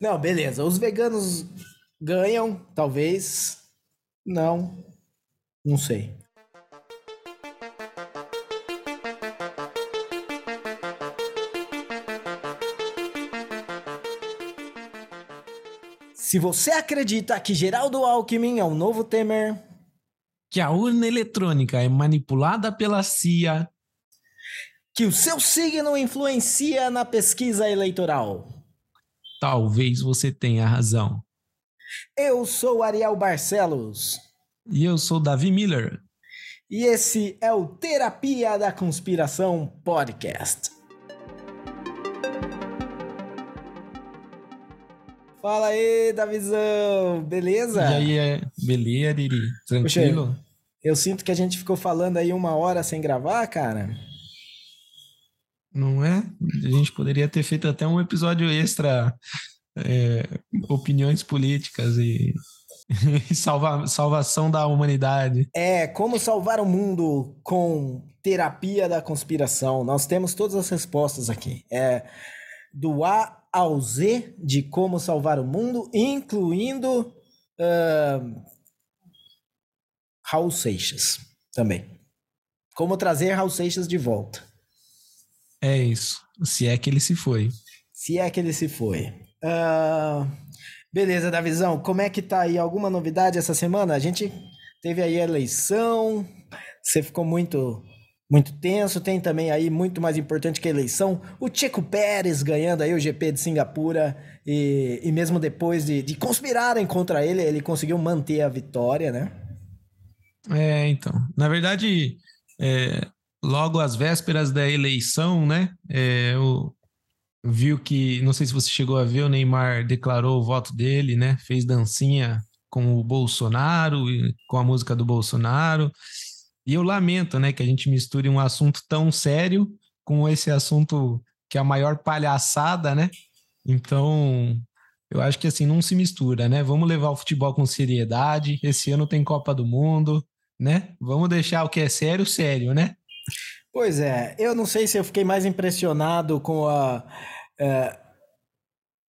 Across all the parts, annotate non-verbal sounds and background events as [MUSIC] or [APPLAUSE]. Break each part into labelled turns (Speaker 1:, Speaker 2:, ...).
Speaker 1: Não, beleza. Os veganos ganham, talvez. Não. Não sei. Se você acredita que Geraldo Alckmin é o novo Temer,
Speaker 2: Que a urna eletrônica é manipulada pela CIA,
Speaker 1: que o seu signo influencia na pesquisa eleitoral.
Speaker 2: Talvez você tenha razão.
Speaker 1: Eu sou Ariel Barcelos
Speaker 2: E eu sou Davi Miller.
Speaker 1: e esse é o Terapia da Conspiração Podcast. Fala aí, Davizão, beleza?
Speaker 2: E aí, é... beleza, Diri? Tranquilo?
Speaker 1: Eu sinto que a gente ficou falando aí uma hora sem gravar, cara.
Speaker 2: Não é? A gente poderia ter feito até um episódio extra, é, opiniões políticas e, [LAUGHS] e salva, salvação da humanidade.
Speaker 1: É como salvar o mundo com terapia da conspiração. Nós temos todas as respostas aqui. É do A ao Z de como salvar o mundo, incluindo ahn, Raul Seixas também. Como trazer Raul Seixas de volta.
Speaker 2: É isso. Se é que ele se foi.
Speaker 1: Se é que ele se foi. Ah, beleza, Davizão. Como é que tá aí? Alguma novidade essa semana? A gente teve aí a eleição. Você ficou muito muito tenso. Tem também aí, muito mais importante que a eleição, o Checo Pérez ganhando aí o GP de Singapura. E, e mesmo depois de, de conspirarem contra ele, ele conseguiu manter a vitória, né?
Speaker 2: É, então. Na verdade, é, logo às vésperas da eleição, né? É, o, viu que, não sei se você chegou a ver, o Neymar declarou o voto dele, né? Fez dancinha com o Bolsonaro, com a música do Bolsonaro. E eu lamento, né, que a gente misture um assunto tão sério com esse assunto que é a maior palhaçada, né? Então, eu acho que assim não se mistura, né? Vamos levar o futebol com seriedade. Esse ano tem Copa do Mundo, né? Vamos deixar o que é sério, sério, né?
Speaker 1: Pois é, eu não sei se eu fiquei mais impressionado com a. é,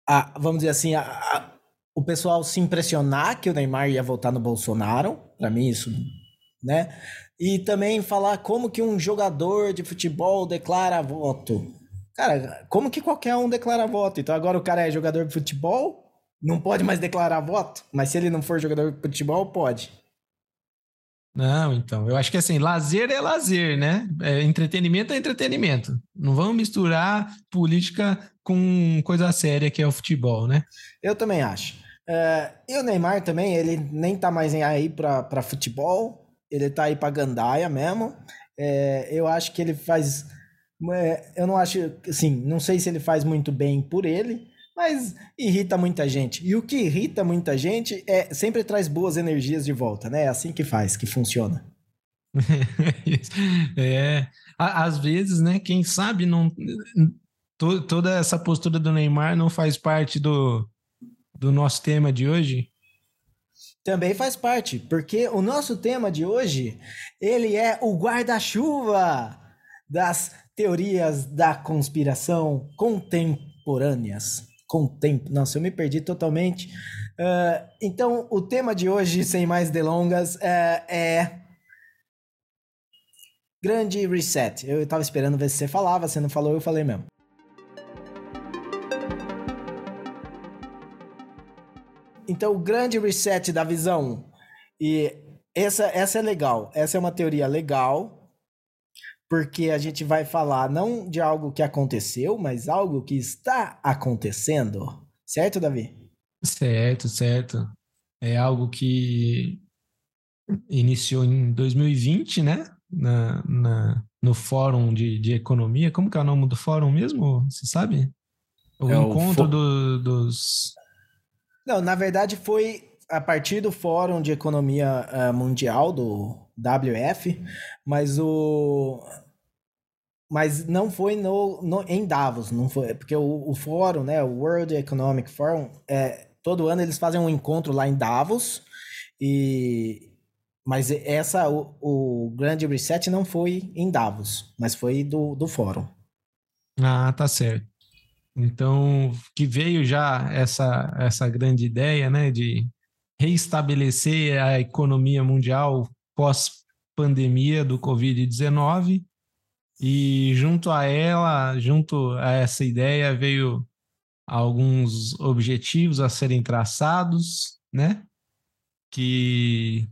Speaker 1: a- vamos dizer assim, a- a- o pessoal se impressionar que o Neymar ia votar no Bolsonaro. Pra mim, isso, né? E também falar como que um jogador de futebol declara voto. Cara, como que qualquer um declara voto? Então agora o cara é jogador de futebol, não pode mais declarar voto, mas se ele não for jogador de futebol, pode.
Speaker 2: Não, então, eu acho que assim, lazer é lazer, né? É, entretenimento é entretenimento. Não vamos misturar política com coisa séria que é o futebol, né?
Speaker 1: Eu também acho. É, e o Neymar também, ele nem tá mais aí pra, pra futebol, ele tá aí pra gandaia mesmo. É, eu acho que ele faz. é, eu não acho, assim, não sei se ele faz muito bem por ele, mas irrita muita gente. E o que irrita muita gente é sempre traz boas energias de volta, né? É assim que faz, que funciona. [LAUGHS]
Speaker 2: é, às vezes, né? Quem sabe não to- toda essa postura do Neymar não faz parte do, do nosso tema de hoje.
Speaker 1: Também faz parte, porque o nosso tema de hoje, ele é o guarda-chuva das teorias da conspiração contemporâneas. Contem... Nossa, eu me perdi totalmente. Ah, então, o tema de hoje, [LAUGHS] sem mais delongas, é, é Grande Reset. Eu tava esperando ver se você falava, você não falou, eu falei mesmo. Então, o grande reset da visão. E essa, essa é legal. Essa é uma teoria legal, porque a gente vai falar não de algo que aconteceu, mas algo que está acontecendo. Certo, Davi?
Speaker 2: Certo, certo. É algo que iniciou em 2020, né? Na, na, no Fórum de, de Economia. Como que é o nome do fórum mesmo? Você sabe? O
Speaker 1: É o
Speaker 2: encontro
Speaker 1: fo-
Speaker 2: do- dos.
Speaker 1: Não, na verdade foi a partir do Fórum de Economia eh, Mundial, do WF, mas o. Mas não foi no, no- em Davos, não foi, porque o, o fórum, né, o World Economic Forum, é, todo ano eles fazem um encontro lá em Davos, e mas essa, o, o grande reset não foi em Davos, mas foi do, do fórum.
Speaker 2: Ah, tá certo. Então, que veio já essa, essa grande ideia né, de reestabelecer a economia mundial pós-pandemia do Covid-19. E junto a ela, junto a essa ideia, veio alguns objetivos a serem traçados, né? Que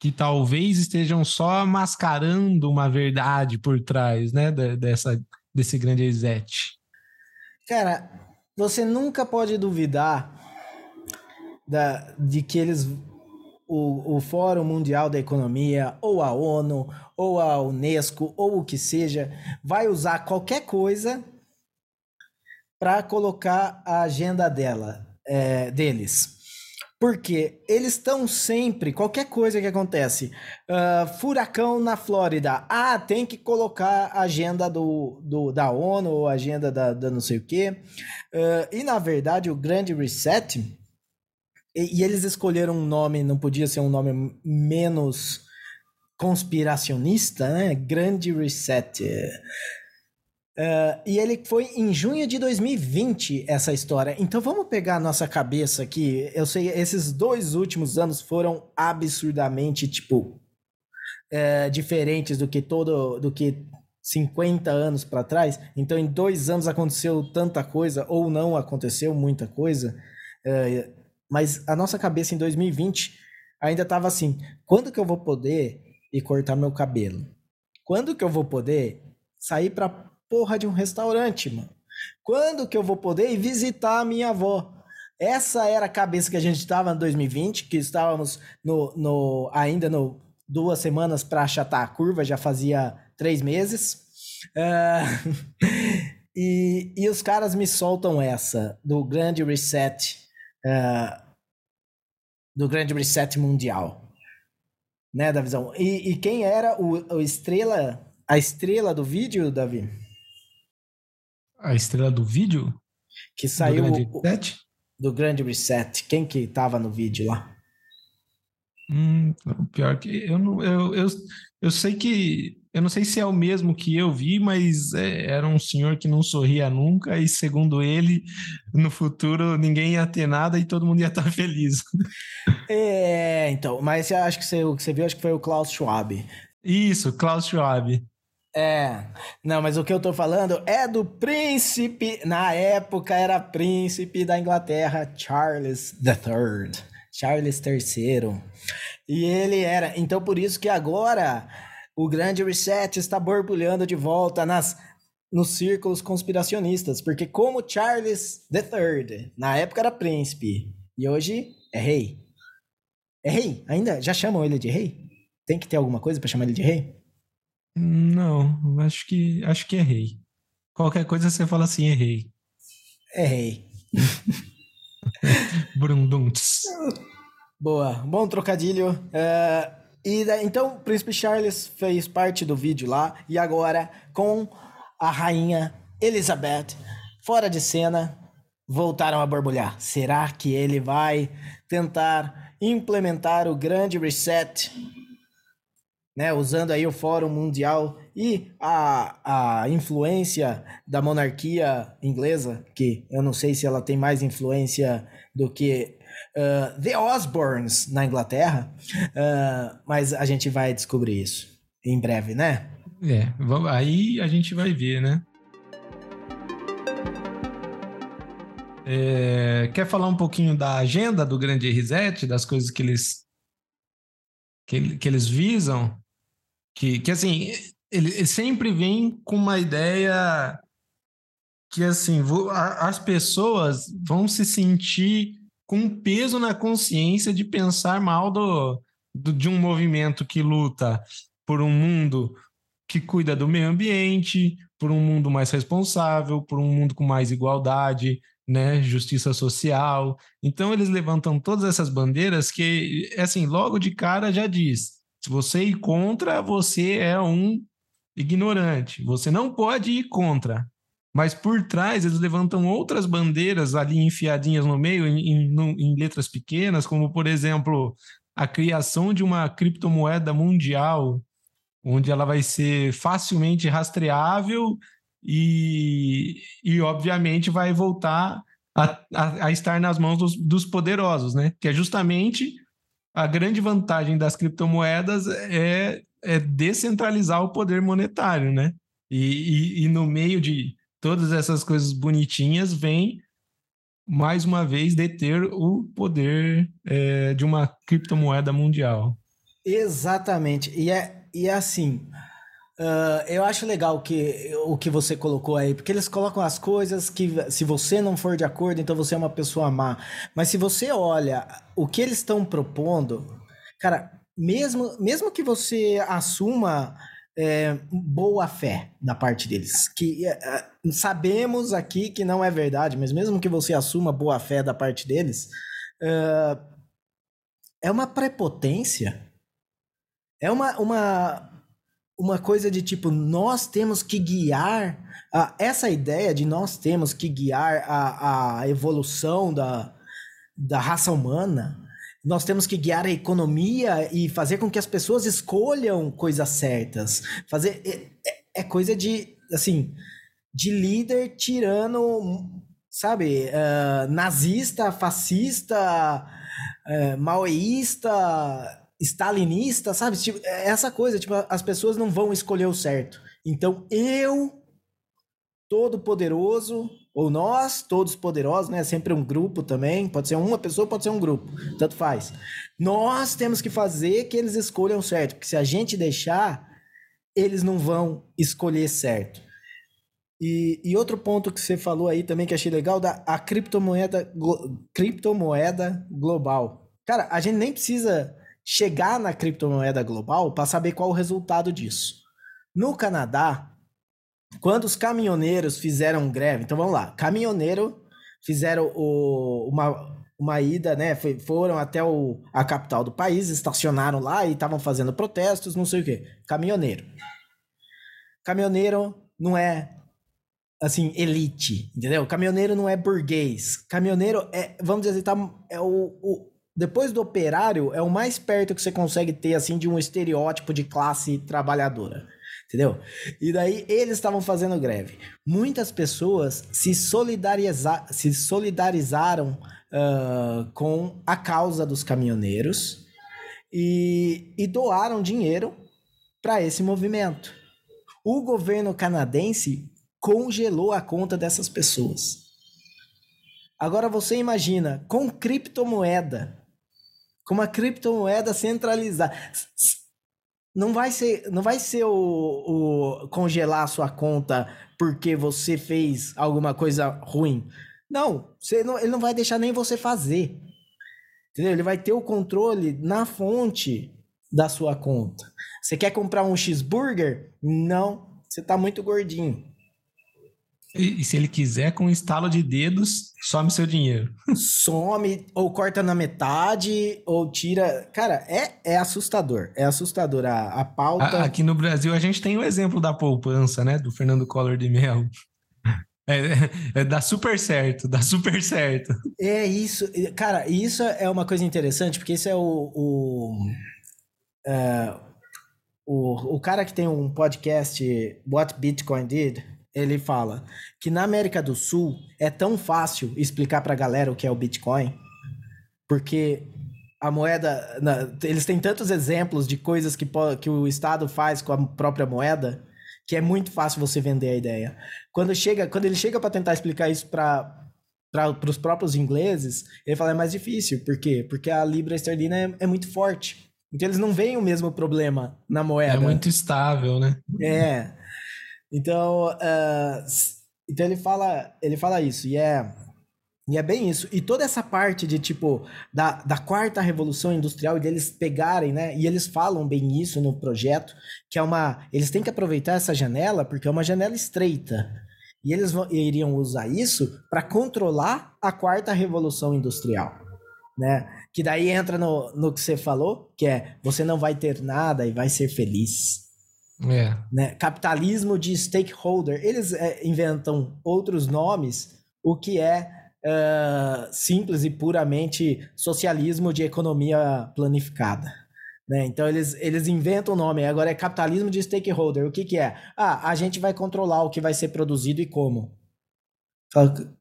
Speaker 2: que talvez estejam só mascarando uma verdade por trás, né, dessa desse grande reset.
Speaker 1: Cara, você nunca pode duvidar da, de que eles o, o Fórum Mundial da Economia, ou a ONU, ou a Unesco, ou o que seja, vai usar qualquer coisa para colocar a agenda dela, é, deles. Porque eles estão sempre, qualquer coisa que acontece, uh, furacão na Flórida, ah, tem que colocar a agenda do, do, da ONU ou agenda da, da não sei o quê. Uh, e na verdade, o grande reset, e, e, eles escolheram um nome, não podia ser um nome menos conspiracionista, né? Grande reset. Uh, e ele foi em junho de 2020, essa história. Então vamos pegar a nossa cabeça aqui. Eu sei, esses dois últimos anos foram absurdamente, tipo, uh, diferentes do que todo. do que 50 anos para trás. Então em dois anos aconteceu tanta coisa, ou não aconteceu muita coisa. Uh, mas a nossa cabeça em 2020 ainda tava assim: quando que eu vou poder ir cortar meu cabelo? Quando que eu vou poder sair para porra de um restaurante, mano. Quando que eu vou poder ir visitar a minha avó? Essa era a cabeça que a gente estava em 2020, que estávamos no, no ainda no duas semanas para achatar a curva, já fazia três meses. Uh, [LAUGHS] e, e os caras me soltam essa do grande reset, uh, do grande reset mundial, né, da visão. E, e quem era o, o estrela, a estrela do vídeo, Davi?
Speaker 2: a estrela do vídeo?
Speaker 1: Que saiu do grande, reset? do grande reset. Quem que tava no vídeo lá?
Speaker 2: Hum, pior que eu não, eu, eu, eu sei que eu não sei se é o mesmo que eu vi, mas é, era um senhor que não sorria nunca e segundo ele, no futuro ninguém ia ter nada e todo mundo ia estar [LAUGHS] feliz.
Speaker 1: É, então, mas acho que você, o que você viu acho que foi o Klaus Schwab.
Speaker 2: Isso, Klaus Schwab.
Speaker 1: É, não, mas o que eu tô falando é do príncipe, na época era príncipe da Inglaterra, Charles III, Charles III. E ele era, então por isso que agora o grande reset está borbulhando de volta nas nos círculos conspiracionistas, porque como Charles III, na época era príncipe e hoje é rei. É rei, ainda já chamam ele de rei? Tem que ter alguma coisa para chamar ele de rei?
Speaker 2: Não, acho que acho que errei. Qualquer coisa você fala assim, errei.
Speaker 1: Errei. [LAUGHS]
Speaker 2: Brundunts.
Speaker 1: Boa, bom trocadilho. Uh, e então o Príncipe Charles fez parte do vídeo lá e agora com a rainha Elizabeth fora de cena voltaram a borbulhar. Será que ele vai tentar implementar o grande reset né, usando aí o Fórum Mundial e a, a influência da monarquia inglesa, que eu não sei se ela tem mais influência do que uh, The Osborns na Inglaterra, uh, mas a gente vai descobrir isso em breve, né?
Speaker 2: É, aí a gente vai ver, né? É, quer falar um pouquinho da agenda do Grande Reset, das coisas que eles que, que eles visam? Que, que assim, ele, ele sempre vem com uma ideia que, assim, as pessoas vão se sentir com peso na consciência de pensar mal do, do, de um movimento que luta por um mundo que cuida do meio ambiente, por um mundo mais responsável, por um mundo com mais igualdade, né, justiça social. Então eles levantam todas essas bandeiras que, assim, logo de cara já diz: se você ir contra, você é um ignorante. Você não pode ir contra. Mas por trás eles levantam outras bandeiras ali enfiadinhas no meio, em, em, em letras pequenas, como por exemplo a criação de uma criptomoeda mundial, onde ela vai ser facilmente rastreável e, e obviamente vai voltar a, a, a estar nas mãos dos, dos poderosos, né? Que é justamente a grande vantagem das criptomoedas é, é descentralizar o poder monetário, né? E, e, e, no meio de todas essas coisas bonitinhas vem mais uma vez deter o poder é, de uma criptomoeda mundial.
Speaker 1: Exatamente. E é, e é assim. Uh, eu acho legal que, o que você colocou aí, porque eles colocam as coisas que, se você não for de acordo, então você é uma pessoa má. Mas se você olha o que eles estão propondo, cara, mesmo, mesmo que você assuma é, boa fé da parte deles, que é, sabemos aqui que não é verdade, mas mesmo que você assuma boa fé da parte deles, é, é uma prepotência. É uma, uma, uma coisa de tipo, nós temos que guiar. A, essa ideia de nós temos que guiar a, a evolução da, da raça humana, nós temos que guiar a economia e fazer com que as pessoas escolham coisas certas. Fazer. É, é, é coisa de. Assim. De líder tirando. Sabe? Uh, nazista, fascista, uh, maoísta stalinista, sabe? Tipo, é essa coisa, tipo, as pessoas não vão escolher o certo. Então eu, todo poderoso, ou nós, todos poderosos, né? Sempre um grupo também, pode ser uma pessoa, pode ser um grupo, tanto faz. Nós temos que fazer que eles escolham certo, porque se a gente deixar, eles não vão escolher certo. E, e outro ponto que você falou aí também que achei legal, da a criptomoeda, criptomoeda global. Cara, a gente nem precisa chegar na criptomoeda global para saber qual o resultado disso. No Canadá, quando os caminhoneiros fizeram greve, então vamos lá, caminhoneiro fizeram o, uma, uma ida, né? Foram até o, a capital do país, estacionaram lá e estavam fazendo protestos, não sei o quê. Caminhoneiro. Caminhoneiro não é assim, elite, entendeu? Caminhoneiro não é burguês. Caminhoneiro é, vamos dizer assim, tá, é o, o depois do operário, é o mais perto que você consegue ter, assim, de um estereótipo de classe trabalhadora. Entendeu? E daí eles estavam fazendo greve. Muitas pessoas se, solidariza se solidarizaram uh, com a causa dos caminhoneiros e, e doaram dinheiro para esse movimento. O governo canadense congelou a conta dessas pessoas. Agora você imagina, com criptomoeda, com uma criptomoeda centralizada. Não vai ser, não vai ser o, o congelar a sua conta porque você fez alguma coisa ruim. Não, não, ele não vai deixar nem você fazer. Entendeu? Ele vai ter o controle na fonte da sua conta. Você quer comprar um cheeseburger? Não, você tá muito gordinho.
Speaker 2: E, e, se ele quiser, com um estalo de dedos, some seu dinheiro.
Speaker 1: some, ou corta na metade, ou tira. Cara, é, é assustador. É assustador a, a pauta.
Speaker 2: A, aqui no Brasil, a gente tem o exemplo da poupança, né? Do Fernando Collor de Mello. [LAUGHS] É, é, dá super certo, dá super certo.
Speaker 1: É isso. Cara, isso é uma coisa interessante, porque isso é o. o, é, o, o cara que tem um podcast, What Bitcoin Did ele fala que na América do Sul é tão fácil explicar para a galera o que é o Bitcoin, porque a moeda, na, eles têm tantos exemplos de coisas que, que o Estado faz com a própria moeda, que é muito fácil você vender a ideia. Quando chega, quando ele chega para tentar explicar isso para para os próprios ingleses, ele fala é mais difícil. Por quê? Porque a libra esterlina é, é muito forte. Então eles não veem o mesmo problema na moeda. É
Speaker 2: muito estável, né?
Speaker 1: É. Então, uh, então ele fala, ele fala isso, e é, e é bem isso. E toda essa parte de, tipo, da, da quarta revolução industrial e deles pegarem, né? E eles falam bem isso no projeto, que é uma. Eles têm que aproveitar essa janela, porque é uma janela estreita. E eles vão, iriam usar isso para controlar a quarta revolução industrial. Né? Que daí entra no, no que você falou, que é você não vai ter nada e vai ser feliz.
Speaker 2: É.
Speaker 1: Né? Capitalismo de stakeholder. Eles é, inventam outros nomes, o que é uh, simples e puramente socialismo de economia planificada. Né? Então eles, eles inventam o nome, agora é capitalismo de stakeholder. O que, que é? Ah, a gente vai controlar o que vai ser produzido e como.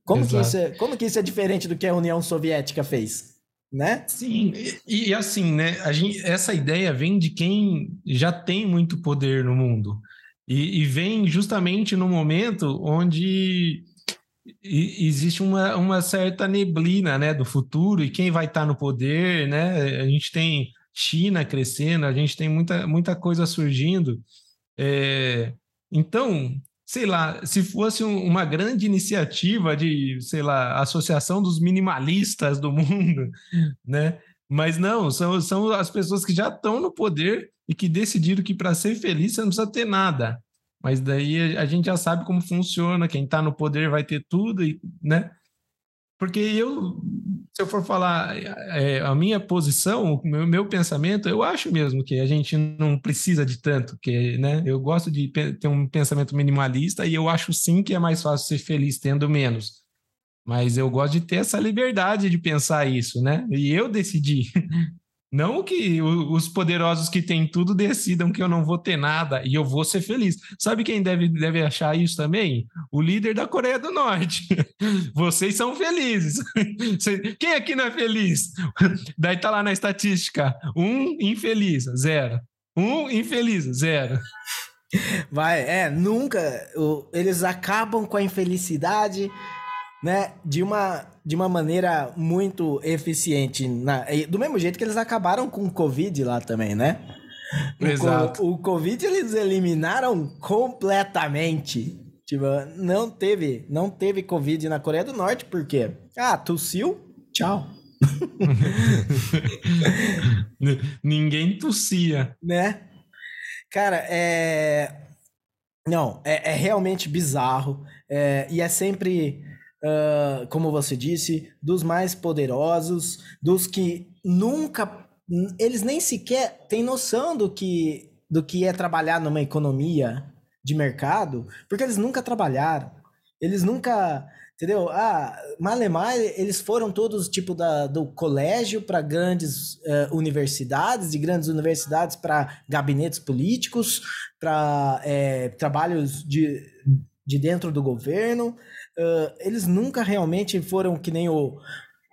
Speaker 1: Como que, isso é, como que isso é diferente do que a União Soviética fez? Né?
Speaker 2: Sim, e, e assim, né? A gente, essa ideia vem de quem já tem muito poder no mundo. E, e vem justamente no momento onde existe uma, uma certa neblina né, do futuro e quem vai estar no poder, né? A gente tem China crescendo, a gente tem muita, muita coisa surgindo. É, então, sei lá, se fosse um, uma grande iniciativa de, sei lá, associação dos minimalistas do [LAUGHS] mundo, né? Mas não, são, são as pessoas que já estão no poder e que decidiram que para ser feliz você não precisa ter nada. Mas daí a gente já sabe como funciona, quem está no poder vai ter tudo, e, né? Porque eu, se eu for falar é, a minha posição, o meu, meu, pensamento, eu acho mesmo que a gente não precisa de tanto, que, né? Eu gosto de ter um pensamento minimalista e eu acho sim que é mais fácil ser feliz tendo menos. Mas eu gosto de ter essa liberdade de pensar isso, né? E eu decidi. [LAUGHS] Não que os poderosos que têm tudo decidam que eu não vou ter nada e eu vou ser feliz. Sabe quem deve, deve achar isso também? O líder da Coreia do Norte. [LAUGHS] Vocês são felizes. [LAUGHS] Quem aqui não é feliz? [LAUGHS] Daí tá lá na estatística: um infeliz, zero. Um infeliz, zero.
Speaker 1: Vai, é, nunca. Eles acabam com a infelicidade né, de uma, de uma maneira muito eficiente. Na, do mesmo jeito que eles acabaram com o Covid lá também, né?
Speaker 2: Exato.
Speaker 1: O, o Covid eles eliminaram completamente. Tipo, não teve, não teve Covid na Coreia do Norte, por quê? Ah, tossiu? Tchau. [LAUGHS]
Speaker 2: Ninguém tossia.
Speaker 1: Né? Cara, é. Não, é, é realmente bizarro. É, e é sempre uh, como você disse, dos mais poderosos, dos que nunca. Eles nem sequer têm noção do que, do que é trabalhar numa economia de mercado, porque eles nunca trabalharam. Eles nunca. Entendeu? Ah, Malemar, eles foram todos tipo da, do colégio para grandes uh, universidades, de grandes universidades para gabinetes políticos, para é, trabalhos de, de dentro do governo eles nunca realmente foram que nem o,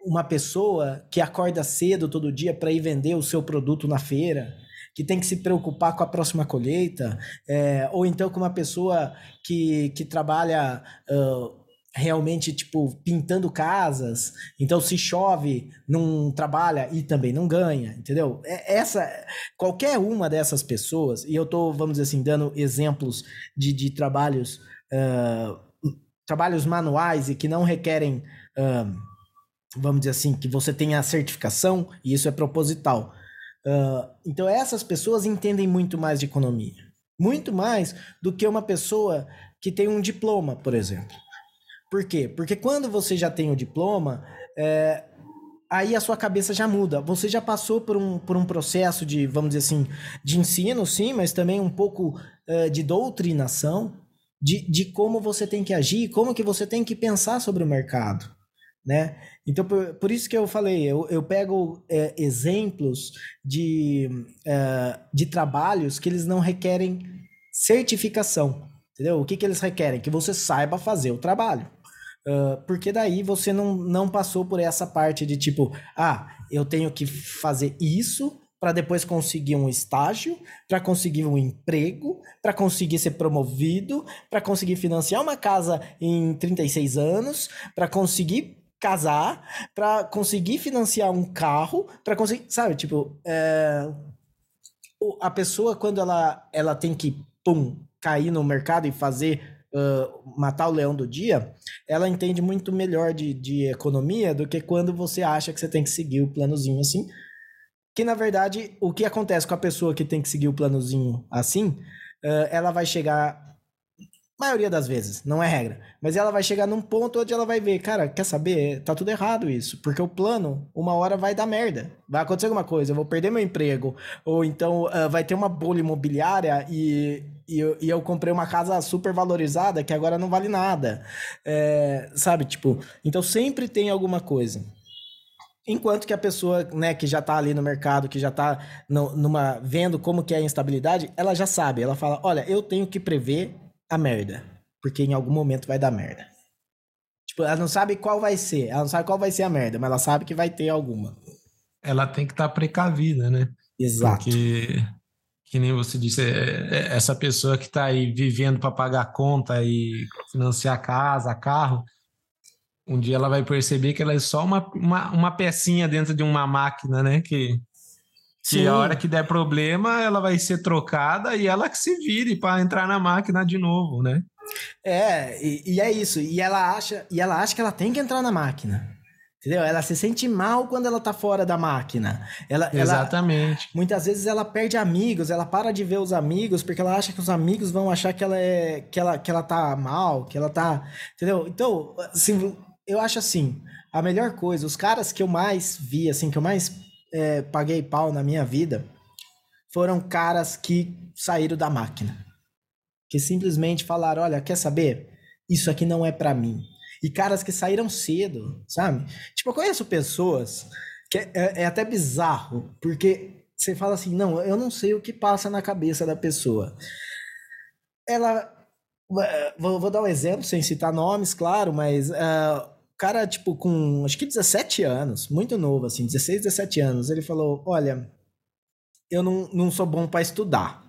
Speaker 1: uma pessoa que acorda cedo todo dia para ir vender o seu produto na feira, que tem que se preocupar com a próxima colheita, é, ou então com uma pessoa que, que trabalha uh, realmente tipo pintando casas, então se chove não trabalha e também não ganha, entendeu? É, essa qualquer uma dessas pessoas e eu tô vamos dizer assim dando exemplos de, de trabalhos uh, trabalhos manuais e que não requerem, uh, vamos dizer assim, que você tenha a certificação, e isso é proposital. Uh, então, essas pessoas entendem muito mais de economia. Muito mais do que uma pessoa que tem um diploma, por exemplo. Por quê? Porque quando você já tem o diploma, é, aí a sua cabeça já muda. Você já passou por um, por um processo de, vamos dizer assim, de ensino, sim, mas também um pouco uh, de doutrinação de, de como você tem que agir, como que você tem que pensar sobre o mercado, né? Então, por, por isso que eu falei, eu, eu pego é, exemplos de, é, de trabalhos que eles não requerem certificação, entendeu? O que, que eles requerem? Que você saiba fazer o trabalho. Uh, porque daí você não, não passou por essa parte de tipo, ah, eu tenho que fazer isso para depois conseguir um estágio, para conseguir um emprego, para conseguir ser promovido, para conseguir financiar uma casa em 36 anos, para conseguir casar, para conseguir financiar um carro, para conseguir, sabe, tipo, é... a pessoa quando ela ela tem que pum cair no mercado e fazer uh, matar o leão do dia, ela entende muito melhor de, de economia do que quando você acha que você tem que seguir o planozinho assim, que na verdade, o que acontece com a pessoa que tem que seguir o planozinho assim, ela vai chegar. Maioria das vezes, não é regra. Mas ela vai chegar num ponto onde ela vai ver, cara, quer saber? Tá tudo errado isso. Porque o plano, uma hora vai dar merda. Vai acontecer alguma coisa, eu vou perder meu emprego. Ou então vai ter uma bolha imobiliária e, e eu, e, eu, comprei uma casa super valorizada que agora não vale nada. É, sabe, tipo, então sempre tem alguma coisa. Enquanto que a pessoa, né, que já tá ali no mercado, que já tá no, numa vendo como que é a instabilidade, ela já sabe, ela fala: "Olha, eu tenho que prever a merda, porque em algum momento vai dar merda". Tipo, ela não sabe qual vai ser, ela não sabe qual vai ser a merda, mas ela sabe que vai ter alguma.
Speaker 2: Ela tem que estar tá precavida, né?
Speaker 1: Exato.
Speaker 2: Porque que nem você disse, é, é, essa pessoa que está aí vivendo para pagar conta e financiar casa, carro, um dia ela vai perceber que ela é só uma, uma, uma pecinha dentro de uma máquina, né? Que, que a hora que der problema, ela vai ser trocada e ela que se vire para entrar na máquina de novo, né?
Speaker 1: É, e, e, é isso. E ela acha, e ela acha que ela tem que entrar na máquina. Entendeu? Ela se sente mal quando ela tá fora da máquina. Ela,
Speaker 2: Exatamente.
Speaker 1: Ela, muitas vezes ela perde amigos, ela para de ver os amigos porque ela acha que os amigos vão achar que ela é que ela, que ela tá mal, que ela tá, entendeu? Então, assim, eu acho assim, a melhor coisa, os caras que eu mais vi, assim, que eu mais é, paguei pau na minha vida, foram caras que saíram da máquina. Que simplesmente falaram, olha, quer saber? Isso aqui não é para mim. E caras que saíram cedo, sabe? Tipo, eu conheço pessoas que é, é, é até bizarro, porque você fala assim, não, eu não sei o que passa na cabeça da pessoa. Ela Vou, vou, dar um exemplo, sem citar nomes, claro, mas uh, cara, tipo, com acho que 17 anos, muito novo, assim, 16, 17 anos, ele falou: Olha, eu não, não sou bom para estudar.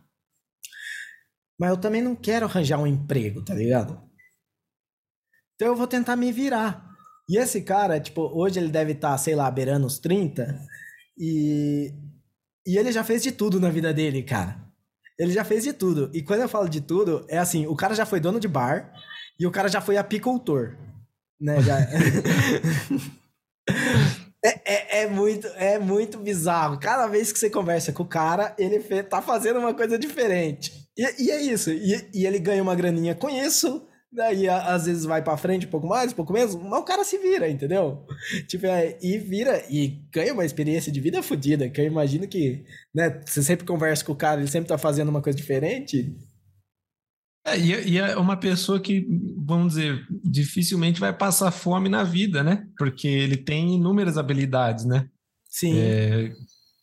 Speaker 1: Mas eu também não quero arranjar um emprego, tá ligado? Então eu vou tentar me virar. E esse cara, tipo, hoje ele deve estar, tá, sei lá, beirando os 30. E, e ele já fez de tudo na vida dele, cara. Ele já fez de tudo. E quando eu falo de tudo, é assim: o cara já foi dono de bar e o cara já foi apicultor né? Já... [LAUGHS] é, é, é, muito, é muito bizarro. Cada vez que você conversa com o cara, ele tá fazendo uma coisa diferente. E, e é isso. E, e, ele ganha uma graninha com isso. Daí, às vezes, vai pra frente um pouco mais, um pouco menos, mas o cara se vira, entendeu? [LAUGHS] Tipo, é, e vira, e ganha uma experiência de vida fodida, que eu imagino que, né, você sempre conversa com o cara, ele sempre tá fazendo uma coisa diferente,
Speaker 2: é, e, é uma pessoa que, vamos dizer, dificilmente vai passar fome na vida, né? Porque ele tem inúmeras habilidades, né?
Speaker 1: Sim.
Speaker 2: É,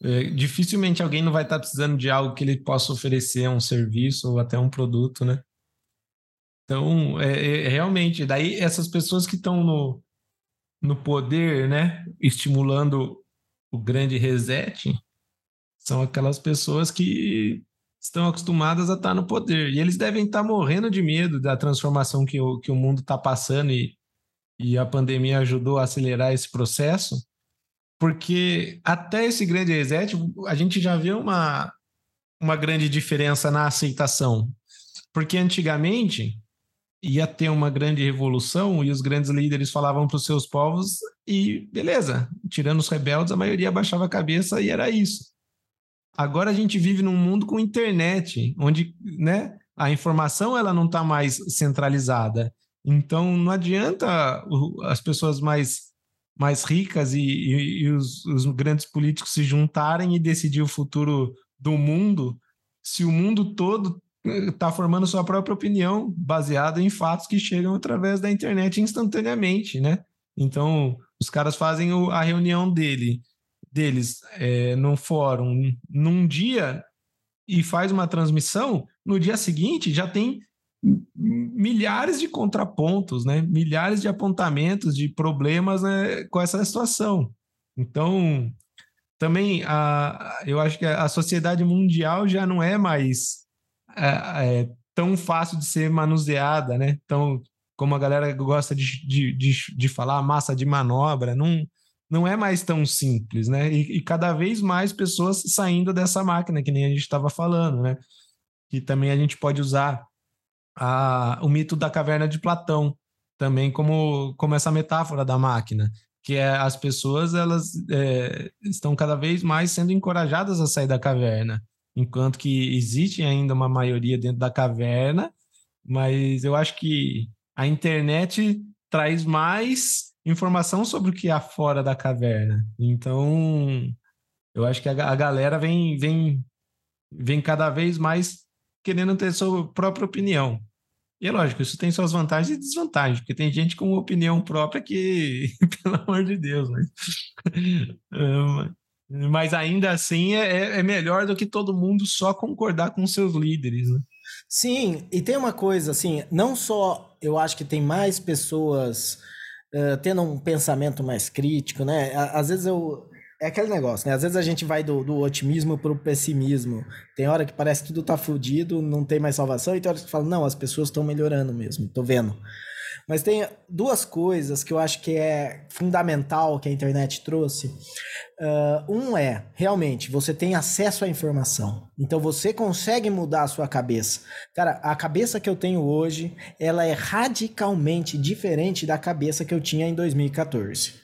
Speaker 2: é, dificilmente alguém não vai estar precisando de algo que ele possa oferecer, um serviço ou até um produto, né? Então, é, é realmente, daí essas pessoas que estão no, no poder, né? Estimulando o grande reset, são aquelas pessoas que estão acostumadas a estar no poder. E eles devem estar morrendo de medo da transformação que o, que o mundo está passando e, e a pandemia ajudou a acelerar esse processo, porque até esse grande reset, a gente já viu uma, uma grande diferença na aceitação. Porque antigamente ia ter uma grande revolução e os grandes líderes falavam para os seus povos e beleza, tirando os rebeldes, a maioria baixava a cabeça e era isso. Agora a gente vive num mundo com internet, onde né, a informação ela não está mais centralizada. Então não adianta as pessoas mais, mais ricas e, e, e os, os grandes políticos se juntarem e decidir o futuro do mundo se o mundo todo está eh, formando sua própria opinião baseada em fatos que chegam através da internet instantaneamente, né? Então, os caras fazem a reunião dele deles é, num fórum num dia e faz uma transmissão, no dia seguinte já tem milhares de contrapontos, né? milhares de apontamentos de problemas né, com essa situação. Então, também a, eu acho que a sociedade mundial já não é mais é, é, tão fácil de ser manuseada, né? Então, como a galera gosta de, de, de, de falar, massa de manobra, não, não é mais tão simples, né? E, e, cada vez mais pessoas saindo dessa máquina, que nem a gente estava falando, né? Que também a gente pode usar a, o mito da caverna de Platão também como, como essa metáfora da máquina, que é as pessoas elas é, estão cada vez mais sendo encorajadas a sair da caverna, enquanto que existe ainda uma maioria dentro da caverna, mas eu acho que a internet traz mais informação sobre o que há fora da caverna. Então, eu acho que a, a galera vem, vem, vem cada vez mais querendo ter sua própria opinião. E é lógico, isso tem suas vantagens e desvantagens, porque tem gente com opinião própria que, [LAUGHS] pelo amor de Deus, né? [LAUGHS] Mas ainda assim é, é, é melhor do que todo mundo só concordar com seus líderes, né?
Speaker 1: Sim, e tem uma coisa assim, não só eu acho que tem mais pessoas tendo um pensamento mais crítico, né? Às vezes eu é aquele negócio, né? Às vezes a gente vai do, do otimismo pro pessimismo. Tem hora que parece que tudo tá fudido, não tem mais salvação, e tem hora que fala, não, as pessoas estão melhorando mesmo, tô vendo. Mas tem duas coisas que eu acho que é fundamental que a internet trouxe. Uh, um é, realmente, você tem acesso à informação. Então você consegue mudar a sua cabeça. Cara, a cabeça que eu tenho hoje, ela é radicalmente diferente da cabeça que eu tinha em 2014.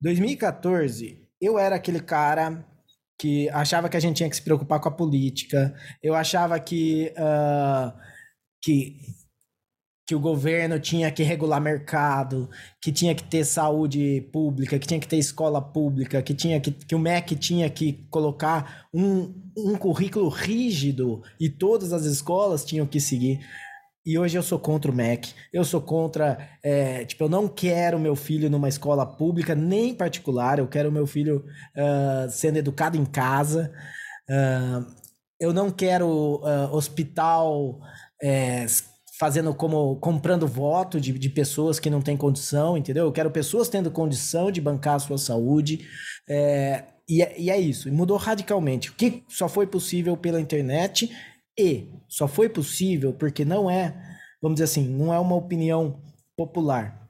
Speaker 1: 2014, eu era aquele cara que achava que a gente tinha que se preocupar com a política. Eu achava que, uh, que que o governo tinha que regular mercado, que tinha que ter saúde pública, que tinha que ter escola pública, que tinha que, que o MEC tinha que colocar um, um currículo rígido e todas as escolas tinham que seguir. E hoje eu sou contra o MEC, eu sou contra, é, tipo, eu não quero meu filho numa escola pública, nem particular, eu quero meu filho uh, sendo educado em casa, uh, eu não quero uh, hospital é, fazendo como comprando voto de, de pessoas que não têm condição, entendeu? Eu quero pessoas tendo condição de bancar a sua saúde. É, e, é, e é isso, e mudou radicalmente. O que só foi possível pela internet e só foi possível porque não é, vamos dizer assim, não é uma opinião popular.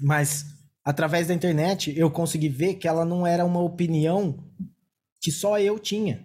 Speaker 1: Mas através da internet eu consegui ver que ela não era uma opinião que só eu tinha.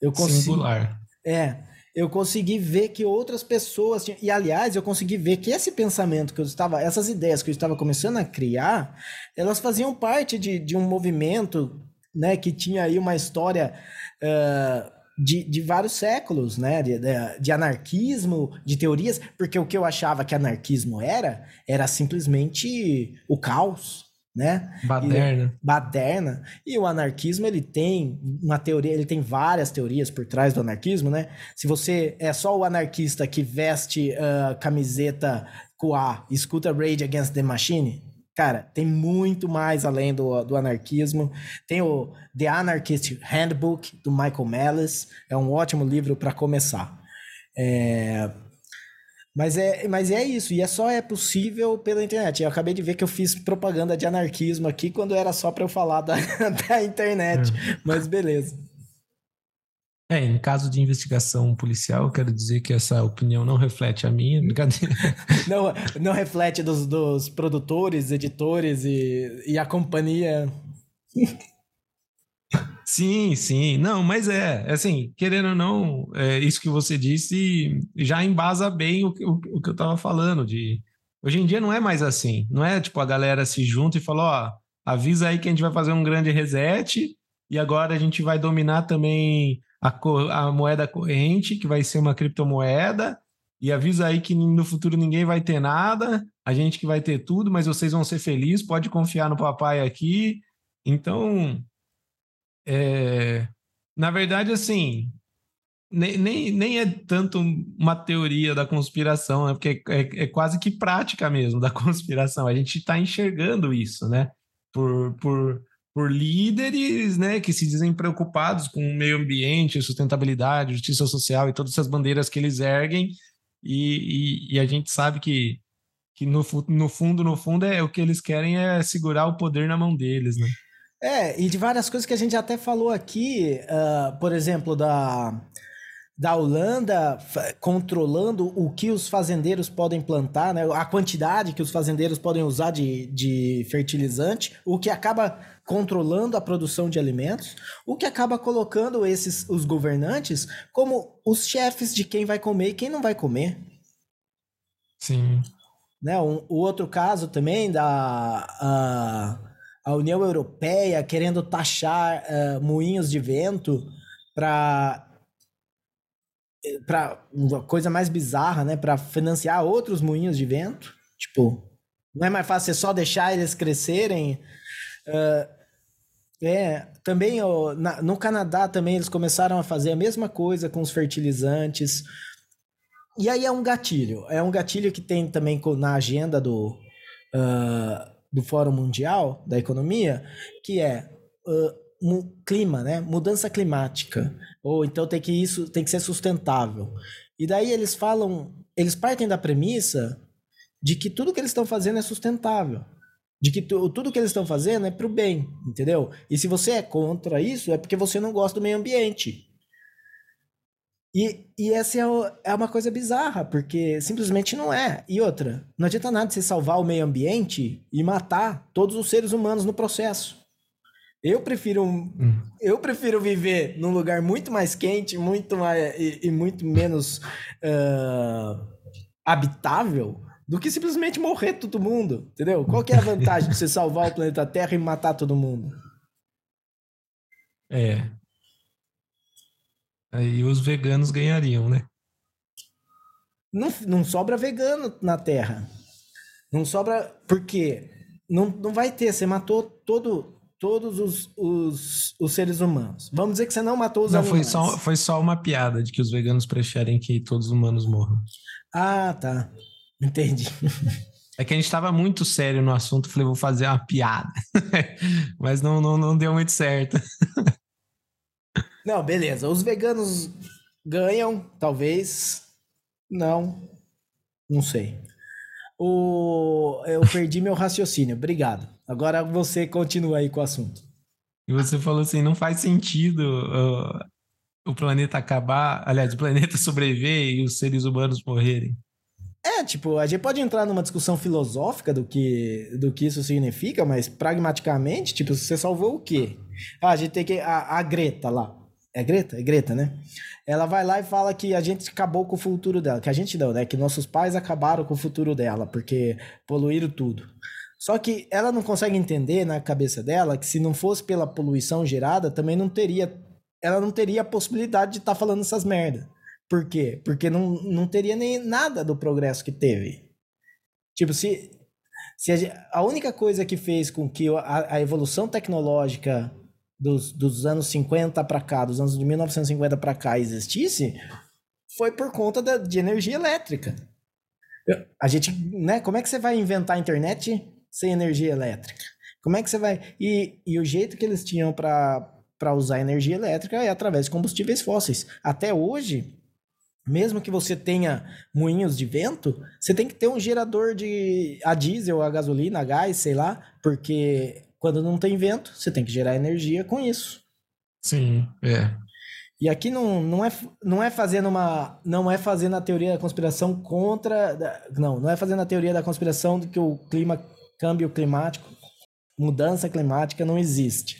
Speaker 1: Eu consegui,
Speaker 2: Singular.
Speaker 1: É, eu consegui ver que outras pessoas tinham... e aliás eu consegui ver que esse pensamento que eu estava essas ideias que eu estava começando a criar elas faziam parte de, de um movimento né que tinha aí uma história uh, de, de vários séculos né de, de, anarquismo de teorias porque o que eu achava que anarquismo era era simplesmente o caos né?
Speaker 2: Baderna.
Speaker 1: E, baderna. E o anarquismo, ele tem uma teoria, ele tem várias teorias por trás do anarquismo, né? Se você é só o anarquista que veste uh, camiseta com A, escuta Rage Against the Machine, cara, tem muito mais além do, do anarquismo. Tem o The Anarchist Handbook, do Michael Malice, é um ótimo livro para começar. É... Mas é, mas é isso, e é só é possível pela internet. Eu acabei de ver que eu fiz propaganda de anarquismo aqui quando era só para eu falar da, [LAUGHS] da internet, é. mas beleza.
Speaker 2: É, em caso de investigação policial, quero dizer que essa opinião não reflete a minha, [LAUGHS] brincadeira.
Speaker 1: Não, não reflete dos, dos produtores, editores e, e a companhia. [LAUGHS]
Speaker 2: Sim, sim. Não, mas é, é, assim, querendo ou não, é, isso que você disse já embasa bem o, o, o que eu estava falando de hoje em dia não é mais assim, não é tipo a galera se junta e fala, ó, avisa aí que a gente vai fazer um grande reset e agora a gente vai dominar também a, a moeda corrente, que vai ser uma criptomoeda, e avisa aí que no futuro ninguém vai ter nada, a gente que vai ter tudo, mas vocês vão ser felizes, pode confiar no papai aqui. Então, é, na verdade, assim, nem, nem, é tanto uma teoria da conspiração, né? porque é, é, é quase que prática mesmo da [LAUGHS] conspiração. A gente está enxergando isso, né? Por, por, por líderes né, que se dizem preocupados com o meio ambiente, sustentabilidade, justiça social e todas essas bandeiras que eles erguem, e, e, e a gente sabe que, que no, no fundo, no fundo, é o que eles querem é segurar o poder na mão deles, né?
Speaker 1: É, e de várias coisas que a gente até falou aqui, uh, por exemplo, da, da Holanda controlando o que os fazendeiros podem plantar, né? a quantidade que os fazendeiros podem usar de, de fertilizante, o que acaba controlando a produção de alimentos, o que acaba colocando esses os governantes como os chefes de quem vai comer e quem não vai comer.
Speaker 2: Sim.
Speaker 1: Né? Um, o outro caso também da. Uh, a União Europeia querendo taxar uh, moinhos de vento para para uma coisa mais bizarra, né, para financiar outros moinhos de vento, tipo, não é mais fácil só deixar eles crescerem. Uh, é, também ó, na, no Canadá também eles começaram a fazer a mesma coisa com os fertilizantes. E aí é um gatilho, é um gatilho que tem também na agenda do uh, do Fórum Mundial da Economia, que é uh, clima, né? Mudança climática. Ou então tem que isso tem que ser sustentável. E daí eles falam, eles partem da premissa de que tudo que eles estão fazendo é sustentável. De que tu, tudo que eles estão fazendo é para o bem, entendeu? E se você é contra isso, é porque você não gosta do meio ambiente. E, e essa é, o, é uma coisa bizarra, porque simplesmente não é. E outra, não adianta nada você salvar o meio ambiente e matar todos os seres humanos no processo. Eu prefiro, hum. eu prefiro viver num lugar muito mais quente, muito mais e, e muito menos uh, habitável do que simplesmente morrer todo mundo, entendeu? Qual que é a vantagem de você salvar o planeta Terra e matar todo mundo?
Speaker 2: É. Aí os veganos ganhariam, né?
Speaker 1: Não, não sobra vegano na Terra. Não sobra. Porque não, não vai ter. Você matou todo, todos os, os, os seres humanos. Vamos dizer que você não matou os não,
Speaker 2: animais. Foi só, foi só uma piada de que os veganos preferem que todos os humanos morram.
Speaker 1: Ah, tá. Entendi. [LAUGHS]
Speaker 2: É que a gente estava muito sério no assunto, falei, vou fazer uma piada. [LAUGHS] Mas não, não, não deu muito certo. [LAUGHS]
Speaker 1: Não, beleza. Os veganos ganham, talvez. Não. Não sei. O... Eu perdi meu raciocínio. Obrigado. Agora você continua aí com o assunto.
Speaker 2: E você falou assim: não faz sentido uh, o planeta acabar, aliás, o planeta [LAUGHS] sobreviver e os seres humanos morrerem.
Speaker 1: É, tipo, a gente pode entrar numa discussão filosófica do que, do que isso significa, mas pragmaticamente, tipo, você salvou o quê? Ah, a gente tem que. A, a Greta lá. É Greta? É Greta, né? Ela vai lá e fala que a gente acabou com o futuro dela. Que a gente não, né? Que nossos pais acabaram com o futuro dela, porque poluíram tudo. Só que ela não consegue entender na cabeça dela que se não fosse pela poluição gerada, também não teria. Ela não teria a possibilidade de estar tá falando essas merdas. Por quê? Porque não, não teria nem nada do progresso que teve. Tipo, se, se a, a única coisa que fez com que a, a evolução tecnológica dos, dos anos 50 para cá, dos anos de 1950 para cá existisse, foi por conta da, de energia elétrica. A gente, né? Como é que você vai inventar a internet sem energia elétrica? Como é que você vai. E, e o jeito que eles tinham para usar energia elétrica é através de combustíveis fósseis. Até hoje, mesmo que você tenha moinhos de vento, você tem que ter um gerador de a diesel, a gasolina, a gás, sei lá, porque quando não tem vento, você tem que gerar energia com isso.
Speaker 2: Sim, é.
Speaker 1: E aqui não, não, é, não é fazendo uma. Não é fazendo a teoria da conspiração contra. Não, não é fazendo a teoria da conspiração de que o clima, câmbio climático, mudança climática não existe.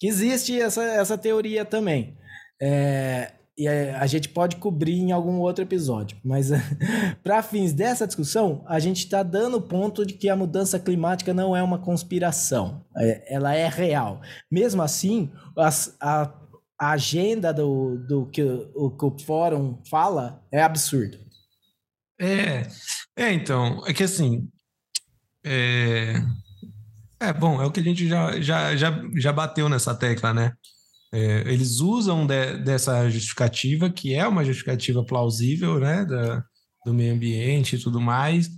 Speaker 1: Que existe essa, essa teoria também. É, e a gente pode cobrir em algum outro episódio. Mas [LAUGHS] para fins dessa discussão, a gente está dando o ponto de que a mudança climática não é uma conspiração, é, ela é real. Mesmo assim, as, a, a, agenda do, do que o, que o fórum fala é absurdo.
Speaker 2: É, é então, é que assim, é, é bom, é o que a gente já, já, já, já bateu nessa tecla, né? É, eles usam de, dessa justificativa, que é uma justificativa plausível, né, da, do meio ambiente e tudo mais,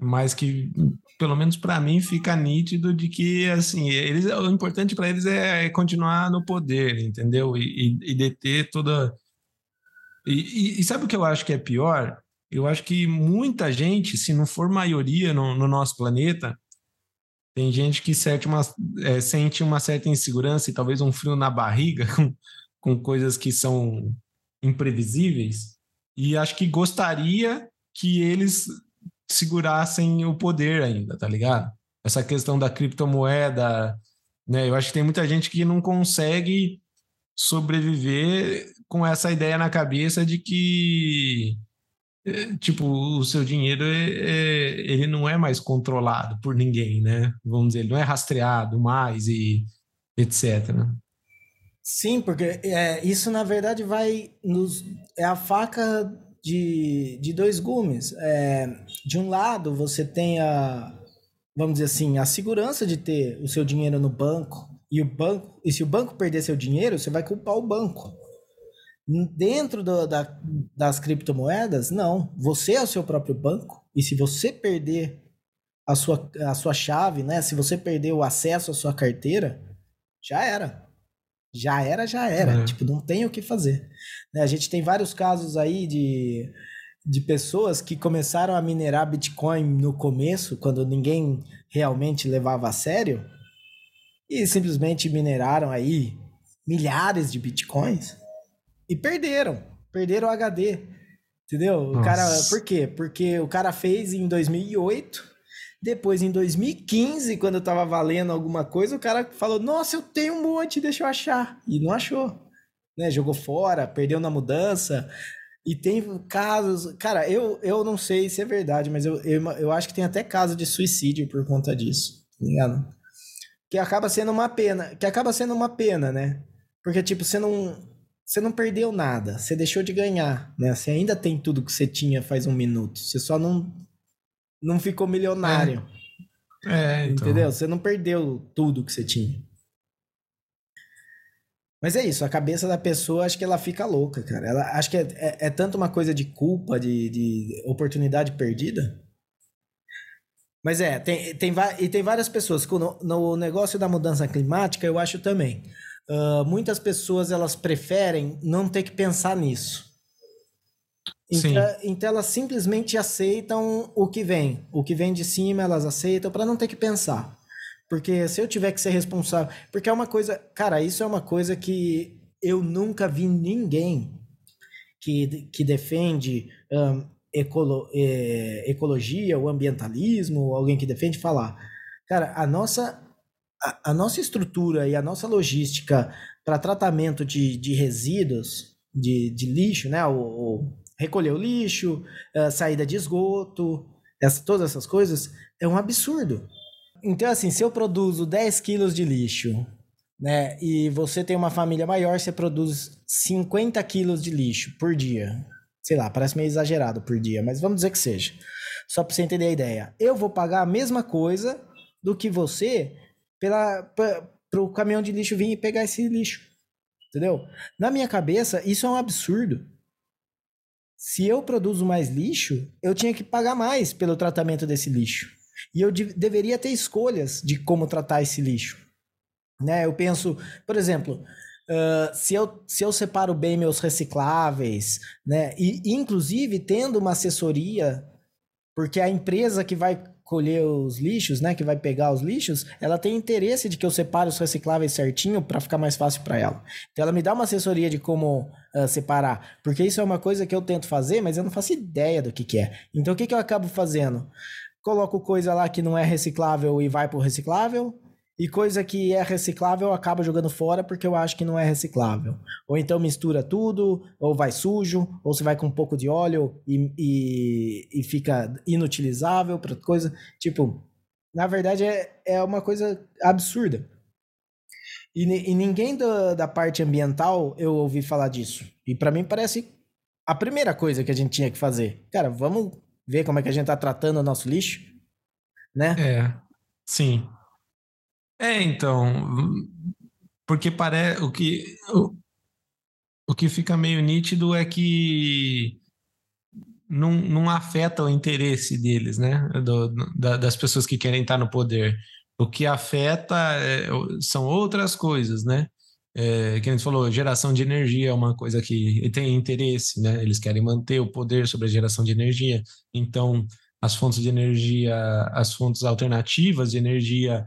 Speaker 2: mas que, pelo menos para mim, fica nítido de que, assim, eles, o importante para eles é, é, continuar no poder, entendeu? E, e, e deter toda. E, e, sabe o que eu acho que é pior? Eu acho que muita gente, se não for maioria no, no nosso planeta, tem gente que sente uma, é, sente uma certa insegurança e talvez um frio na barriga [LAUGHS] com, com coisas que são imprevisíveis e acho que gostaria que eles segurassem o poder ainda, tá ligado? Essa questão da criptomoeda, né? Eu acho que tem muita gente que não consegue sobreviver com essa ideia na cabeça de que tipo, o seu dinheiro é, é, ele não é mais controlado por ninguém, né? Vamos dizer, ele não é rastreado mais e etc.
Speaker 1: Sim, porque é, isso na verdade vai nos é a faca de, de dois gumes. É, de um lado você tem a vamos dizer assim a segurança de ter o seu dinheiro no banco e o banco e se o banco perder seu dinheiro você vai culpar o banco. Dentro do, da, das criptomoedas, não. Você é o seu próprio banco. E se você perder a sua, a sua chave, né? Se você perder o acesso à sua carteira, já era. Já era, já era. É. Tipo, não tem o que fazer. Né? A gente tem vários casos aí de, de pessoas que começaram a minerar Bitcoin no começo, quando ninguém realmente levava a sério, e simplesmente mineraram aí milhares de Bitcoins e perderam. Perderam o HD. Entendeu? Nossa. O cara, por quê? Porque o cara fez em 2008 depois, em 2015, quando eu tava valendo alguma coisa, o cara falou: Nossa, eu tenho um monte, deixa eu achar. E não achou. Né? Jogou fora, perdeu na mudança. E tem casos. Cara, eu, eu não sei se é verdade, mas eu, eu, eu acho que tem até caso de suicídio por conta disso. Tá ligado? Que acaba sendo uma pena. Que acaba sendo uma pena, né? Porque, tipo, você não. Você não perdeu nada, você deixou de ganhar, né? Você ainda tem tudo que você tinha faz um minuto. Você só não não ficou milionário.
Speaker 2: É, é então.
Speaker 1: Entendeu? Você não perdeu tudo que você tinha. Mas é isso, a cabeça da pessoa, acho que ela fica louca, cara. Ela, acho que é, é, é tanto uma coisa de culpa, de, de oportunidade perdida. Mas é, tem, tem, e tem várias pessoas. No, no negócio da mudança climática, eu acho também. Uh, muitas pessoas elas preferem não ter que pensar nisso. Então, então, elas simplesmente aceitam o que vem. O que vem de cima, elas aceitam para não ter que pensar. Porque se eu tiver que ser responsável. Porque é uma coisa. Cara, isso é uma coisa que eu nunca vi ninguém que, que defende um, ecolo, é, ecologia ou ambientalismo, alguém que defende falar. Cara, a nossa, a, a nossa estrutura e a nossa logística para tratamento de, de resíduos, de, de lixo, né? O, o recolher o lixo, uh, saída de esgoto, essa, todas essas coisas, é um absurdo. Então, assim, se eu produzo 10 quilos de lixo, né, e você tem uma família maior, você produz 50 quilos de lixo por dia. Sei lá, parece meio exagerado por dia, mas vamos dizer que seja. Só para você entender a ideia. Eu vou pagar a mesma coisa do que você pela para o caminhão de lixo vir e pegar esse lixo. Entendeu? Na minha cabeça, isso é um absurdo se eu produzo mais lixo, eu tinha que pagar mais pelo tratamento desse lixo. E eu de deveria ter escolhas de como tratar esse lixo. Né? Eu penso, por exemplo, uh, se, eu, se eu separo bem meus recicláveis, né? e inclusive tendo uma assessoria, porque a empresa que vai colher os lixos, né, que vai pegar os lixos, ela tem interesse de que eu separe os recicláveis certinho para ficar mais fácil para ela. Então ela me dá uma assessoria de como uh, separar, porque isso é uma coisa que eu tento fazer, mas eu não faço ideia do que, que é. Então o que, que eu acabo fazendo? Coloco coisa lá que não é reciclável e vai pro reciclável, e coisa que é reciclável eu acabo jogando fora porque eu acho que não é reciclável. Ou então mistura tudo, ou vai sujo, ou você vai com um pouco de óleo e, e, e fica inutilizável para coisa. Tipo, na verdade é, é uma coisa absurda. E, e ninguém da, da parte ambiental eu ouvi falar disso. E para mim parece a primeira coisa que a gente tinha que fazer. Cara, vamos ver como é que a gente tá tratando o nosso lixo, né?
Speaker 2: É, sim. É, então, porque parece o que o, o que fica meio nítido é que não, não afeta o interesse deles, né? Do, da, das pessoas que querem estar no poder. O que afeta é, são outras coisas, né? É, que a gente falou, geração de energia é uma coisa que tem interesse, né? Eles querem manter o poder sobre a geração de energia. Então, as fontes de energia, as fontes alternativas de energia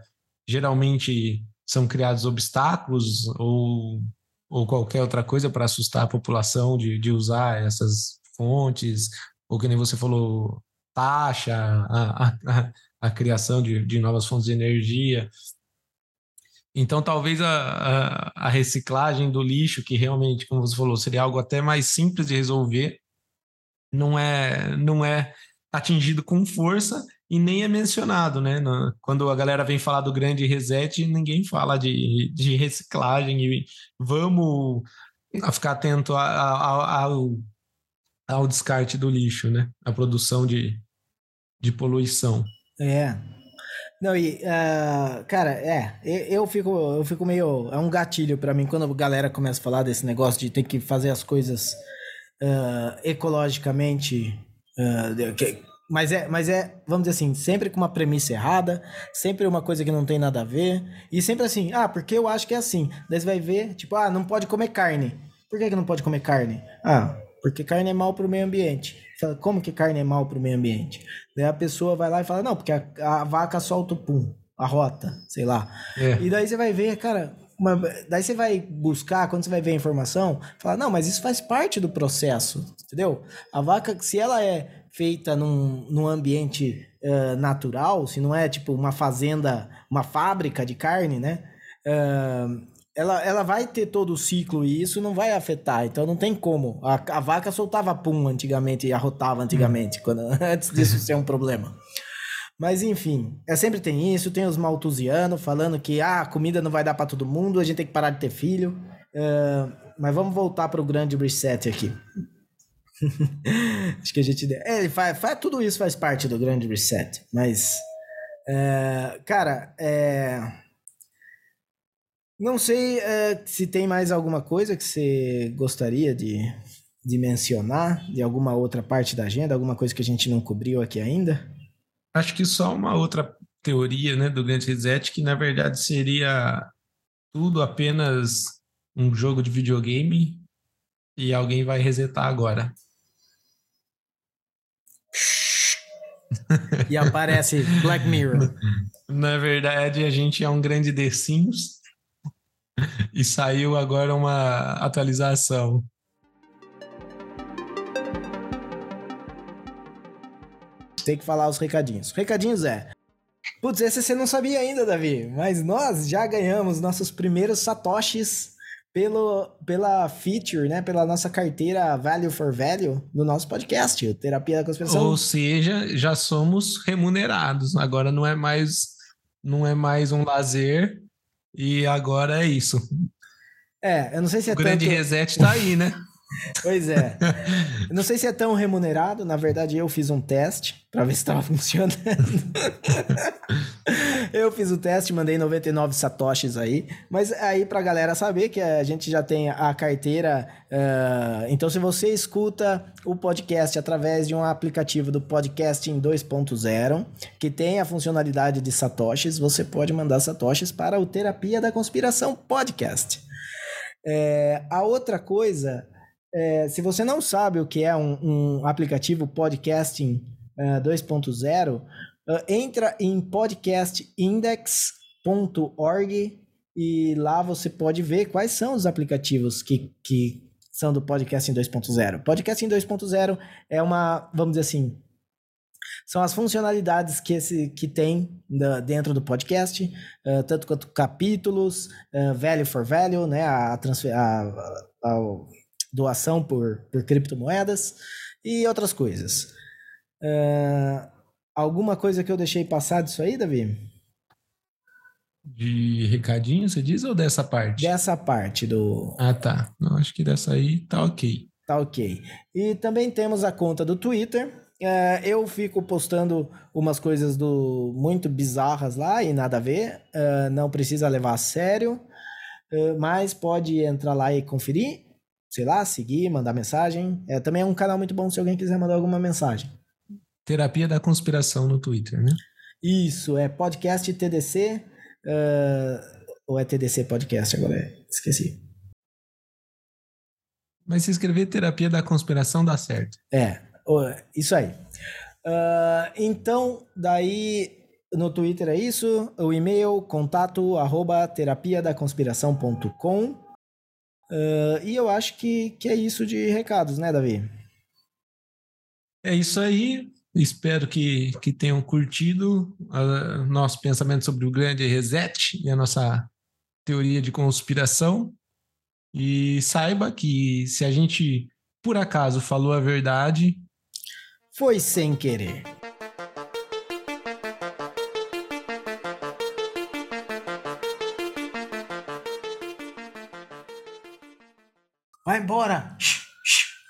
Speaker 2: geralmente são criados obstáculos ou, ou qualquer outra coisa para assustar a população de, de usar essas fontes, ou que nem você falou, taxa, a, a, a criação de, de novas fontes de energia. Então, talvez a, a, a, reciclagem do lixo, que realmente, como você falou, seria algo até mais simples de resolver, não é, não é atingido com força e nem é mencionado, né? Quando a galera vem falar do grande reset, ninguém fala de, de reciclagem e vamos ficar atento ao, ao descarte do lixo, né? A produção de, de poluição.
Speaker 1: É. Não, e, uh, cara, é, eu fico, eu fico meio. É um gatilho para mim quando a galera começa a falar desse negócio de ter que fazer as coisas uh, ecologicamente. Uh, que, Mas é, mas é, vamos dizer assim, sempre com uma premissa errada, sempre uma coisa que não tem nada a ver, e sempre assim, ah, porque eu acho que é assim. Daí você vai ver, tipo, ah, não pode comer carne. Por que, que não pode comer carne? Ah, porque carne é mal para o meio ambiente. Fala, como que carne é mal para o meio ambiente? Daí a pessoa vai lá e fala, não, porque a, a vaca solta o pum, a rota, sei lá. É. E daí você vai ver, cara, uma, daí você vai buscar, quando você vai ver a informação, fala, não, mas isso faz parte do processo, entendeu? A vaca, se ela é feita num, num ambiente uh, natural, se não é tipo uma fazenda, uma fábrica de carne, né? Uh, ela, ela vai ter todo o ciclo e isso não vai afetar, então não tem como. A, a vaca soltava pum antigamente e arrotava antigamente, hum. quando, [LAUGHS] antes disso ser um problema. Mas enfim, é, sempre tem isso, tem os maltusianos falando que ah, a comida não vai dar para todo mundo, a gente tem que parar de ter filho. Uh, mas vamos voltar para o grande reset aqui. [LAUGHS] Acho que a gente. É, faz, faz, tudo isso faz parte do grande reset. Mas. É, cara, é. Não sei é, se tem mais alguma coisa que você gostaria de, de mencionar, de alguma outra parte da agenda, alguma coisa que a gente não cobriu aqui ainda?
Speaker 2: Acho que só uma outra teoria né, do Grande Reset, que na verdade seria tudo apenas um jogo de videogame e alguém vai resetar agora. [LAUGHS]
Speaker 1: e aparece Black Mirror.
Speaker 2: Na verdade, a gente é um grande The Sims e saiu agora uma atualização.
Speaker 1: Tem que falar os recadinhos. Recadinhos é. Putz, esse você não sabia ainda, Davi, mas nós já ganhamos nossos primeiros satoshis pelo, pela feature, né? Pela nossa carteira Value for Value do nosso podcast, o Terapia da Conspiração.
Speaker 2: Ou seja, já somos remunerados. Agora não é mais, não é mais um lazer e agora é isso.
Speaker 1: É, eu não sei se é
Speaker 2: o grande tanto... reset tá aí, né? [LAUGHS]
Speaker 1: Pois é. Não sei se é tão remunerado. Na verdade, eu fiz um teste para ver se estava [LAUGHS] funcionando. eu fiz o teste, mandei 99 satoshis aí. Mas aí pra galera saber que a gente já tem a carteira. Uh, então, se você escuta o podcast através de um aplicativo do Podcasting 2.0, que tem a funcionalidade de satoshis, você pode mandar satoshis para o Terapia da Conspiração Podcast. É, a outra coisa é, se você não sabe o que é um, um aplicativo podcasting uh, 2.0, uh, entra em podcastindex.org e lá você pode ver quais são os aplicativos que, que são do Podcasting 2.0. Podcasting 2.0 é uma, vamos dizer assim, são as funcionalidades que, esse, que tem dentro do podcast, uh, tanto quanto capítulos, uh, value for value, né, a, transfer, a, a, a doação por, por criptomoedas e outras coisas. Uh, alguma coisa que eu deixei passar disso aí, Davi?
Speaker 2: De recadinho, você diz, ou dessa parte?
Speaker 1: Dessa parte do.
Speaker 2: Ah, tá. Não, acho que dessa aí tá ok.
Speaker 1: Tá ok. E também temos a conta do Twitter. Uh, eu fico postando umas coisas do muito bizarras lá e nada a ver. Uh, não precisa levar a sério. mas pode entrar lá e conferir sei lá, seguir, mandar mensagem. É, também é um canal muito bom se alguém quiser mandar alguma mensagem.
Speaker 2: Terapia da Conspiração no Twitter, né?
Speaker 1: Isso, é podcast TDC. Uh, ou é TDC Podcast agora? É, esqueci.
Speaker 2: Mas se escrever Terapia da Conspiração dá certo.
Speaker 1: É, isso aí. Uh, então, daí no Twitter é isso. O e-mail contato arroba terapia da conspiração.com. Uh, e eu acho que, que é isso de recados, né, Davi?
Speaker 2: É isso aí. Espero que, que tenham curtido uh, nosso pensamento sobre o grande reset e a nossa teoria de conspiração. E saiba que se a gente, por acaso, falou a verdade.
Speaker 1: Foi sem querer. Vai embora!